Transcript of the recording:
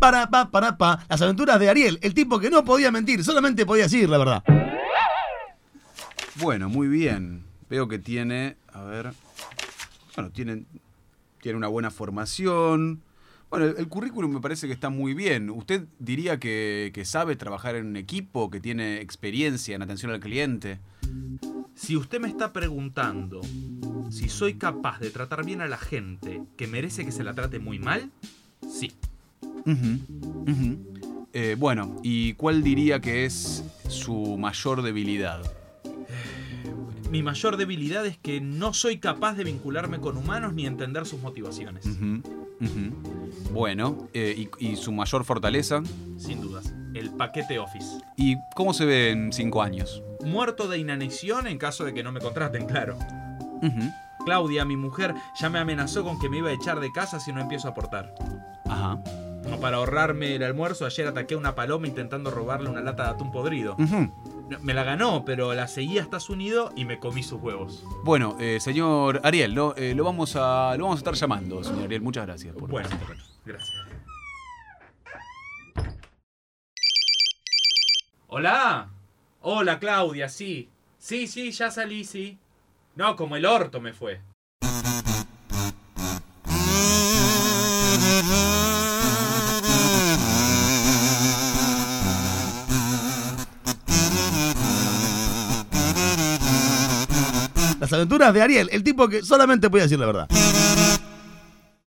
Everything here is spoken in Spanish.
para, pa, para, pa. Las aventuras de Ariel, el tipo que no podía mentir, solamente podía decir la verdad. Bueno, muy bien. Veo que tiene, a ver, bueno, tiene, tiene una buena formación. Bueno, el, el currículum me parece que está muy bien. ¿Usted diría que, que sabe trabajar en un equipo, que tiene experiencia en atención al cliente? Si usted me está preguntando si soy capaz de tratar bien a la gente que merece que se la trate muy mal, sí. Eh, bueno, ¿y cuál diría que es su mayor debilidad? Mi mayor debilidad es que no soy capaz de vincularme con humanos ni entender sus motivaciones. Bueno, eh, ¿y, y su mayor fortaleza? Sin dudas. El paquete Office. ¿Y cómo se ve en cinco años? Muerto de inanición en caso de que no me contraten, claro. Claudia, mi mujer, ya me amenazó con que me iba a echar de casa si no empiezo a aportar. Ajá. No, para ahorrarme el almuerzo, ayer ataqué a una paloma intentando robarle una lata de atún podrido. Me la ganó, pero la seguí hasta su nido y me comí sus huevos. Bueno, eh, señor Ariel, lo, eh, lo vamos a, lo vamos a estar llamando, señor Ariel. Muchas gracias. Por Bueno, bueno, gracias. Hola. Hola, Claudia, sí. Sí, sí, ya salí, sí. No, como el orto me fue. Las aventuras de Ariel, el tipo que solamente podía decir la verdad.